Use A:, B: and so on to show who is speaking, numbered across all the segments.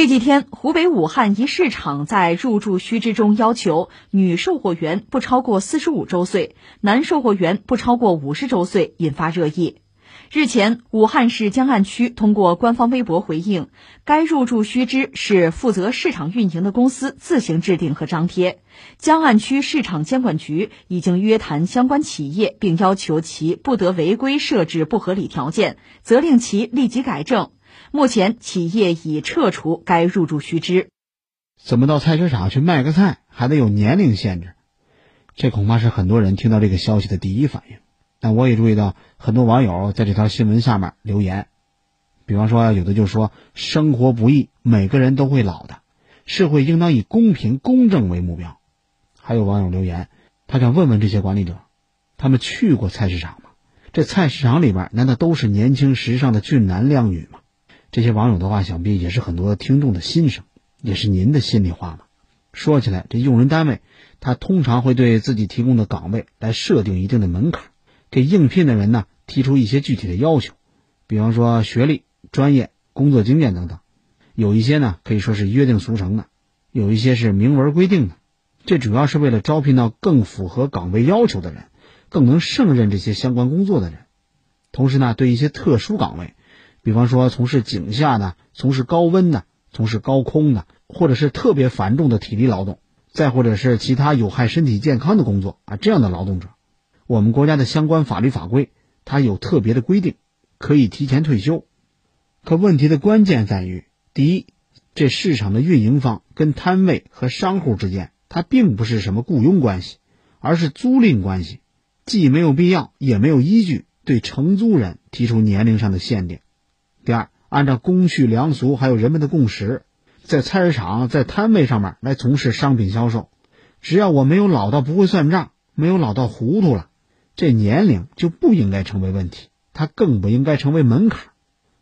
A: 这几天，湖北武汉一市场在入驻须知中要求女售货员不超过四十五周岁，男售货员不超过五十周岁，引发热议。日前，武汉市江岸区通过官方微博回应，该入驻须知是负责市场运营的公司自行制定和张贴。江岸区市场监管局已经约谈相关企业，并要求其不得违规设置不合理条件，责令其立即改正。目前，企业已撤除该入驻须知。
B: 怎么到菜市场去卖个菜还得有年龄限制？这恐怕是很多人听到这个消息的第一反应。但我也注意到很多网友在这条新闻下面留言，比方说有的就说生活不易，每个人都会老的，社会应当以公平公正为目标。还有网友留言，他想问问这些管理者，他们去过菜市场吗？这菜市场里边难道都是年轻时尚的俊男靓女吗？这些网友的话，想必也是很多听众的心声，也是您的心里话嘛。说起来，这用人单位他通常会对自己提供的岗位来设定一定的门槛，给应聘的人呢提出一些具体的要求，比方说学历、专业、工作经验等等。有一些呢可以说是约定俗成的，有一些是明文规定的。这主要是为了招聘到更符合岗位要求的人，更能胜任这些相关工作的人。同时呢，对一些特殊岗位。比方说，从事井下的、从事高温的、从事高空的，或者是特别繁重的体力劳动，再或者是其他有害身体健康的工作啊，这样的劳动者，我们国家的相关法律法规它有特别的规定，可以提前退休。可问题的关键在于，第一，这市场的运营方跟摊位和商户之间，它并不是什么雇佣关系，而是租赁关系，既没有必要，也没有依据对承租人提出年龄上的限定。第二，按照公序良俗，还有人们的共识，在菜市场、在摊位上面来从事商品销售，只要我没有老到不会算账，没有老到糊涂了，这年龄就不应该成为问题，它更不应该成为门槛。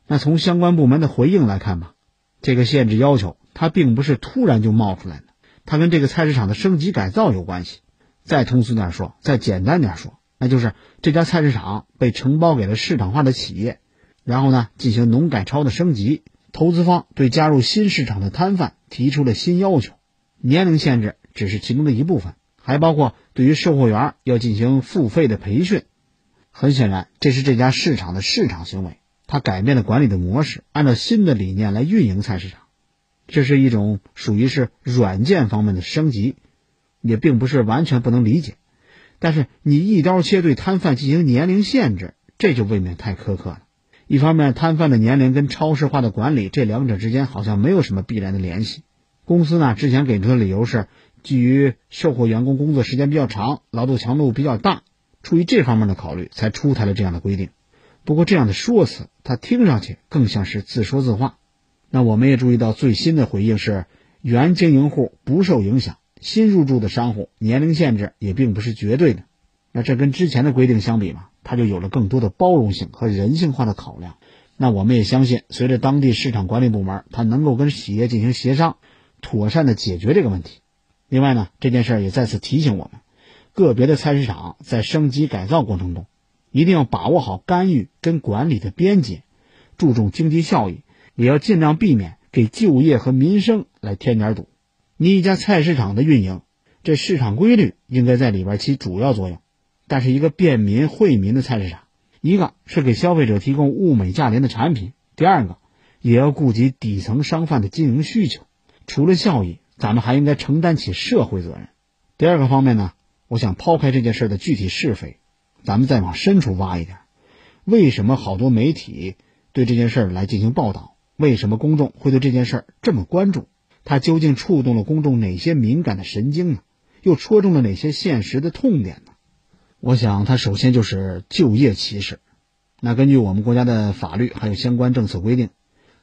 B: 那从相关部门的回应来看吧，这个限制要求它并不是突然就冒出来的，它跟这个菜市场的升级改造有关系。再通俗点说，再简单点说，那就是这家菜市场被承包给了市场化的企业。然后呢，进行农改超的升级，投资方对加入新市场的摊贩提出了新要求，年龄限制只是其中的一部分，还包括对于售货员要进行付费的培训。很显然，这是这家市场的市场行为，它改变了管理的模式，按照新的理念来运营菜市场，这是一种属于是软件方面的升级，也并不是完全不能理解。但是你一刀切对摊贩进行年龄限制，这就未免太苛刻了。一方面，摊贩的年龄跟超市化的管理这两者之间好像没有什么必然的联系。公司呢之前给出的理由是，基于售货员工工作时间比较长，劳动强度比较大，出于这方面的考虑才出台了这样的规定。不过这样的说辞，它听上去更像是自说自话。那我们也注意到最新的回应是，原经营户不受影响，新入驻的商户年龄限制也并不是绝对的。那这跟之前的规定相比嘛？它就有了更多的包容性和人性化的考量。那我们也相信，随着当地市场管理部门它能够跟企业进行协商，妥善的解决这个问题。另外呢，这件事也再次提醒我们，个别的菜市场在升级改造过程中，一定要把握好干预跟管理的边界，注重经济效益，也要尽量避免给就业和民生来添点堵。你一家菜市场的运营，这市场规律应该在里边起主要作用。但是一个便民惠民的菜市场，一个是给消费者提供物美价廉的产品，第二个也要顾及底层商贩的经营需求。除了效益，咱们还应该承担起社会责任。第二个方面呢，我想抛开这件事的具体是非，咱们再往深处挖一点：为什么好多媒体对这件事来进行报道？为什么公众会对这件事这么关注？它究竟触动了公众哪些敏感的神经呢？又戳中了哪些现实的痛点呢？我想，它首先就是就业歧视。那根据我们国家的法律还有相关政策规定，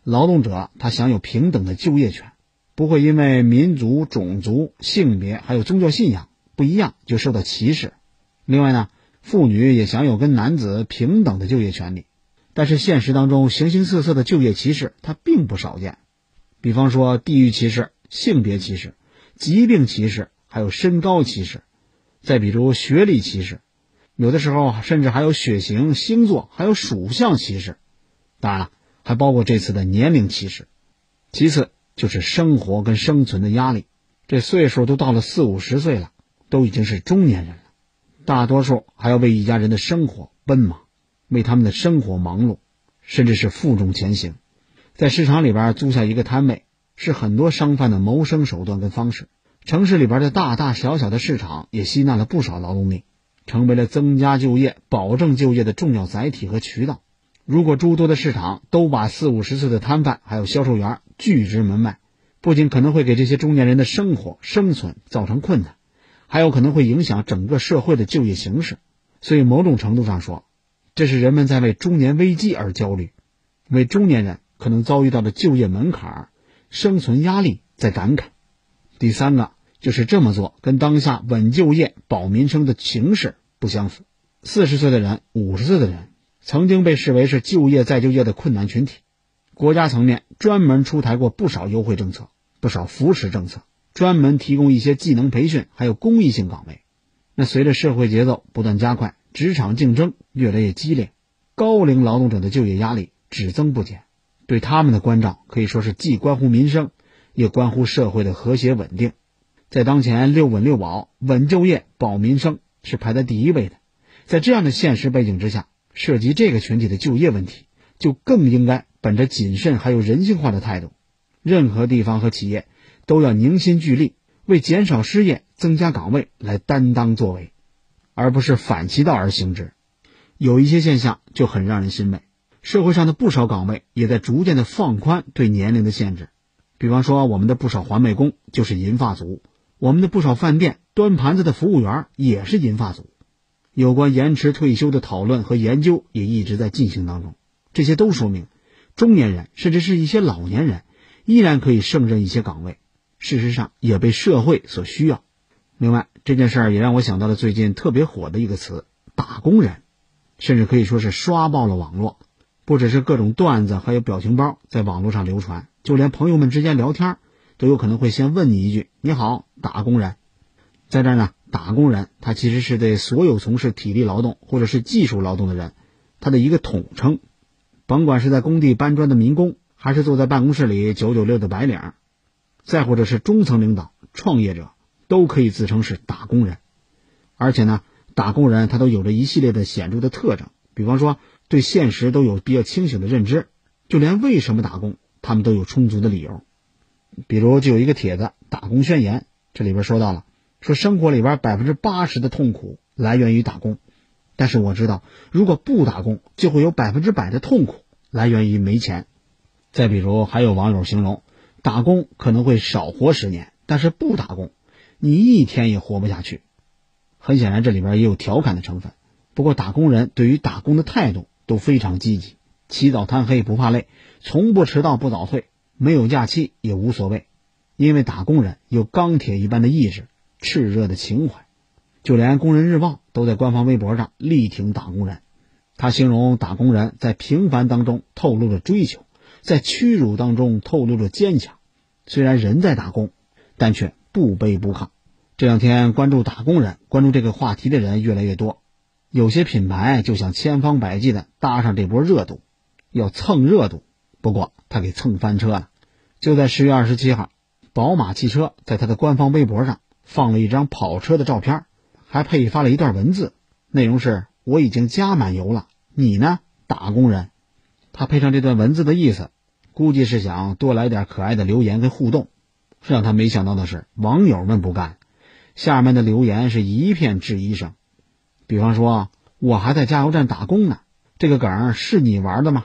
B: 劳动者他享有平等的就业权，不会因为民族、种族、性别还有宗教信仰不一样就受到歧视。另外呢，妇女也享有跟男子平等的就业权利。但是现实当中，形形色色的就业歧视它并不少见，比方说地域歧视、性别歧视、疾病歧视，还有身高歧视。再比如学历歧视。有的时候甚至还有血型、星座，还有属相歧视，当然了，还包括这次的年龄歧视。其次，就是生活跟生存的压力。这岁数都到了四五十岁了，都已经是中年人了，大多数还要为一家人的生活奔忙，为他们的生活忙碌，甚至是负重前行。在市场里边租下一个摊位，是很多商贩的谋生手段跟方式。城市里边的大大小小的市场也吸纳了不少劳动力，成为了增加就业、保证就业的重要载体和渠道。如果诸多的市场都把四五十岁的摊贩还有销售员拒之门外，不仅可能会给这些中年人的生活生存造成困难，还有可能会影响整个社会的就业形势。所以，某种程度上说，这是人们在为中年危机而焦虑，为中年人可能遭遇到的就业门槛、生存压力在感慨。第三个就是这么做跟当下稳就业、保民生的形势不相符。四十岁的人、五十岁的人曾经被视为是就业再就业的困难群体，国家层面专门出台过不少优惠政策。不少扶持政策，专门提供一些技能培训，还有公益性岗位。那随着社会节奏不断加快，职场竞争越来越激烈，高龄劳动者的就业压力只增不减。对他们的关照可以说是既关乎民生，也关乎社会的和谐稳定。在当前六稳六保、稳就业、保民生是排在第一位的。在这样的现实背景之下，涉及这个群体的就业问题，就更应该本着谨慎还有人性化的态度。任何地方和企业都要凝心聚力，为减少失业、增加岗位来担当作为，而不是反其道而行之。有一些现象就很让人欣慰，社会上的不少岗位也在逐渐的放宽对年龄的限制。比方说，我们的不少环卫工就是银发族，我们的不少饭店端盘子的服务员也是银发族。有关延迟退休的讨论和研究也一直在进行当中。这些都说明，中年人甚至是一些老年人。依然可以胜任一些岗位，事实上也被社会所需要。另外，这件事儿也让我想到了最近特别火的一个词“打工人”，甚至可以说是刷爆了网络。不只是各种段子，还有表情包在网络上流传，就连朋友们之间聊天，都有可能会先问你一句：“你好，打工人。”在这儿呢，打工人他其实是对所有从事体力劳动或者是技术劳动的人，他的一个统称。甭管是在工地搬砖的民工。还是坐在办公室里九九六的白领，再或者是中层领导、创业者，都可以自称是打工人。而且呢，打工人他都有着一系列的显著的特征，比方说对现实都有比较清醒的认知，就连为什么打工，他们都有充足的理由。比如就有一个帖子《打工宣言》，这里边说到了，说生活里边百分之八十的痛苦来源于打工，但是我知道，如果不打工，就会有百分之百的痛苦来源于没钱。再比如，还有网友形容，打工可能会少活十年，但是不打工，你一天也活不下去。很显然，这里边也有调侃的成分。不过，打工人对于打工的态度都非常积极，起早贪黑不怕累，从不迟到不早退，没有假期也无所谓，因为打工人有钢铁一般的意志、炽热的情怀。就连《工人日报》都在官方微博上力挺打工人，他形容打工人在平凡当中透露着追求。在屈辱当中透露着坚强，虽然人在打工，但却不卑不亢。这两天关注打工人、关注这个话题的人越来越多，有些品牌就想千方百计的搭上这波热度，要蹭热度。不过他给蹭翻车了。就在十月二十七号，宝马汽车在他的官方微博上放了一张跑车的照片，还配发了一段文字，内容是：“我已经加满油了，你呢，打工人？”他配上这段文字的意思。估计是想多来点可爱的留言跟互动，让他没想到的是，网友们不干，下面的留言是一片质疑声。比方说，我还在加油站打工呢，这个梗是你玩的吗？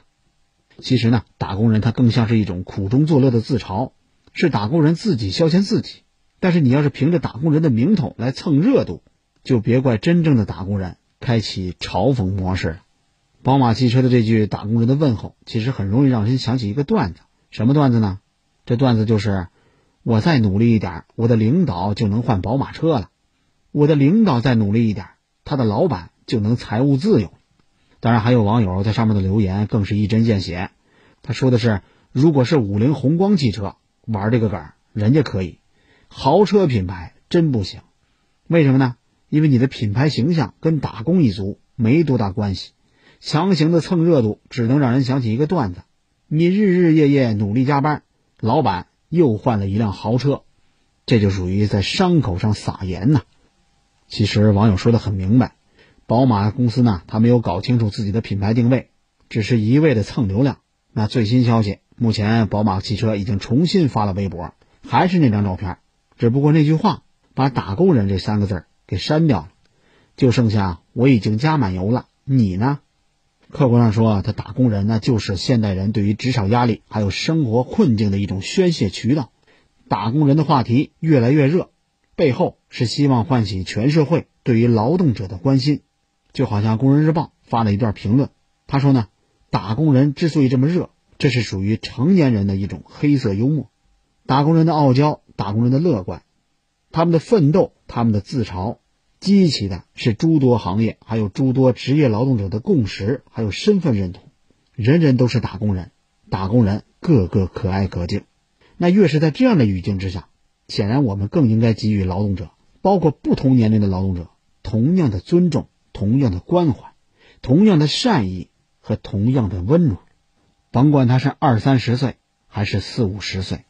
B: 其实呢，打工人他更像是一种苦中作乐的自嘲，是打工人自己消遣自己。但是你要是凭着打工人的名头来蹭热度，就别怪真正的打工人开启嘲讽模式了。宝马汽车的这句打工人的问候，其实很容易让人想起一个段子。什么段子呢？这段子就是：我再努力一点，我的领导就能换宝马车了；我的领导再努力一点，他的老板就能财务自由。当然，还有网友在上面的留言更是一针见血。他说的是：如果是五菱宏光汽车玩这个梗，人家可以；豪车品牌真不行。为什么呢？因为你的品牌形象跟打工一族没多大关系。强行的蹭热度，只能让人想起一个段子：你日日夜夜努力加班，老板又换了一辆豪车，这就属于在伤口上撒盐呐。其实网友说的很明白，宝马公司呢，他没有搞清楚自己的品牌定位，只是一味的蹭流量。那最新消息，目前宝马汽车已经重新发了微博，还是那张照片，只不过那句话把“打工人”这三个字给删掉了，就剩下“我已经加满油了，你呢？”客观上说，他打工人那就是现代人对于职场压力还有生活困境的一种宣泄渠道。打工人的话题越来越热，背后是希望唤起全社会对于劳动者的关心。就好像《工人日报》发了一段评论，他说呢，打工人之所以这么热，这是属于成年人的一种黑色幽默。打工人的傲娇，打工人的乐观，他们的奋斗，他们的自嘲。激起的是诸多行业，还有诸多职业劳动者的共识，还有身份认同。人人都是打工人，打工人个个可爱可敬。那越是在这样的语境之下，显然我们更应该给予劳动者，包括不同年龄的劳动者，同样的尊重、同样的关怀、同样的善意和同样的温暖，甭管他是二三十岁还是四五十岁。